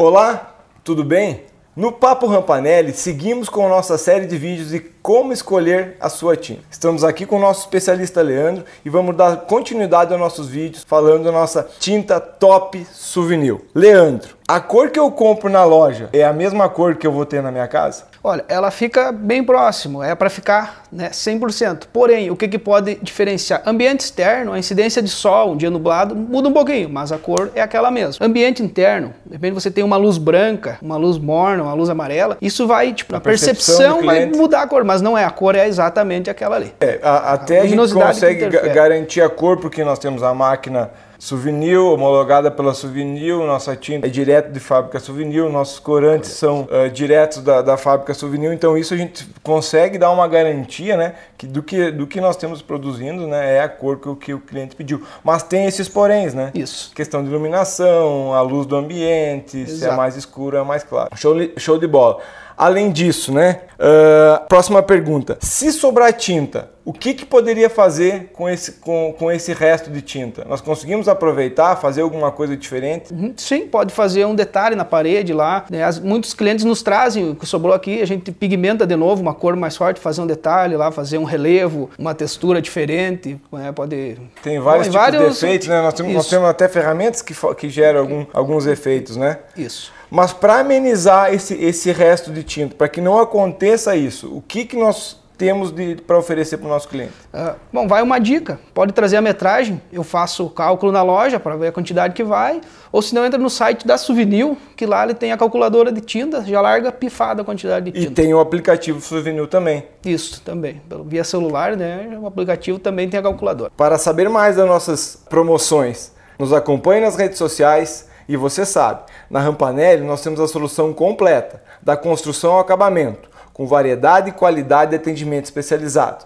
Olá, tudo bem? No Papo Rampanelli, seguimos com nossa série de vídeos de como escolher a sua tinta. Estamos aqui com o nosso especialista Leandro e vamos dar continuidade aos nossos vídeos falando da nossa tinta Top Souvenir. Leandro, a cor que eu compro na loja é a mesma cor que eu vou ter na minha casa? Olha, ela fica bem próximo, é para ficar né, 100%. Porém, o que, que pode diferenciar? Ambiente externo, a incidência de sol, um dia nublado, muda um pouquinho, mas a cor é aquela mesma. Ambiente interno, de repente você tem uma luz branca, uma luz morna, uma luz amarela, isso vai, tipo, a, a percepção, percepção vai mudar a cor, mas não é, a cor é exatamente aquela ali. É, a, até a, a gente consegue garantir a cor porque nós temos a máquina Souvenir, homologada pela Souvenir, nossa tinta é direto de fábrica Souvenir, nossos corantes são uh, diretos da, da fábrica Souvenir, então isso a gente consegue dar uma garantia, né, que do que, do que nós temos produzindo, né, é a cor que, que o cliente pediu. Mas tem esses poréns, né? Isso. Questão de iluminação, a luz do ambiente, Exato. se é mais escuro, é mais claro. Show, show de bola. Além disso, né? Uh, próxima pergunta. Se sobrar tinta, o que, que poderia fazer com esse, com, com esse resto de tinta? Nós conseguimos aproveitar, fazer alguma coisa diferente? Uhum, sim, pode fazer um detalhe na parede lá. Né? As, muitos clientes nos trazem o que sobrou aqui, a gente pigmenta de novo, uma cor mais forte, fazer um detalhe lá, fazer um relevo, uma textura diferente. Né? Pode. Tem vários Bom, tipos vários... de efeitos, né? Nós temos, nós temos até ferramentas que, que geram algum, alguns efeitos, né? Isso. Mas para amenizar esse, esse resto de tinta, para que não aconteça isso, o que, que nós temos para oferecer para o nosso cliente? Uh, bom, vai uma dica. Pode trazer a metragem, eu faço o cálculo na loja para ver a quantidade que vai, ou se não entra no site da Souvenir, que lá ele tem a calculadora de tinta, já larga pifada a quantidade de tinta. E tem o aplicativo Souvenir também. Isso, também. Via celular, né? O aplicativo também tem a calculadora. Para saber mais das nossas promoções, nos acompanhe nas redes sociais e você sabe, na Rampanelli nós temos a solução completa, da construção ao acabamento, com variedade e qualidade de atendimento especializado.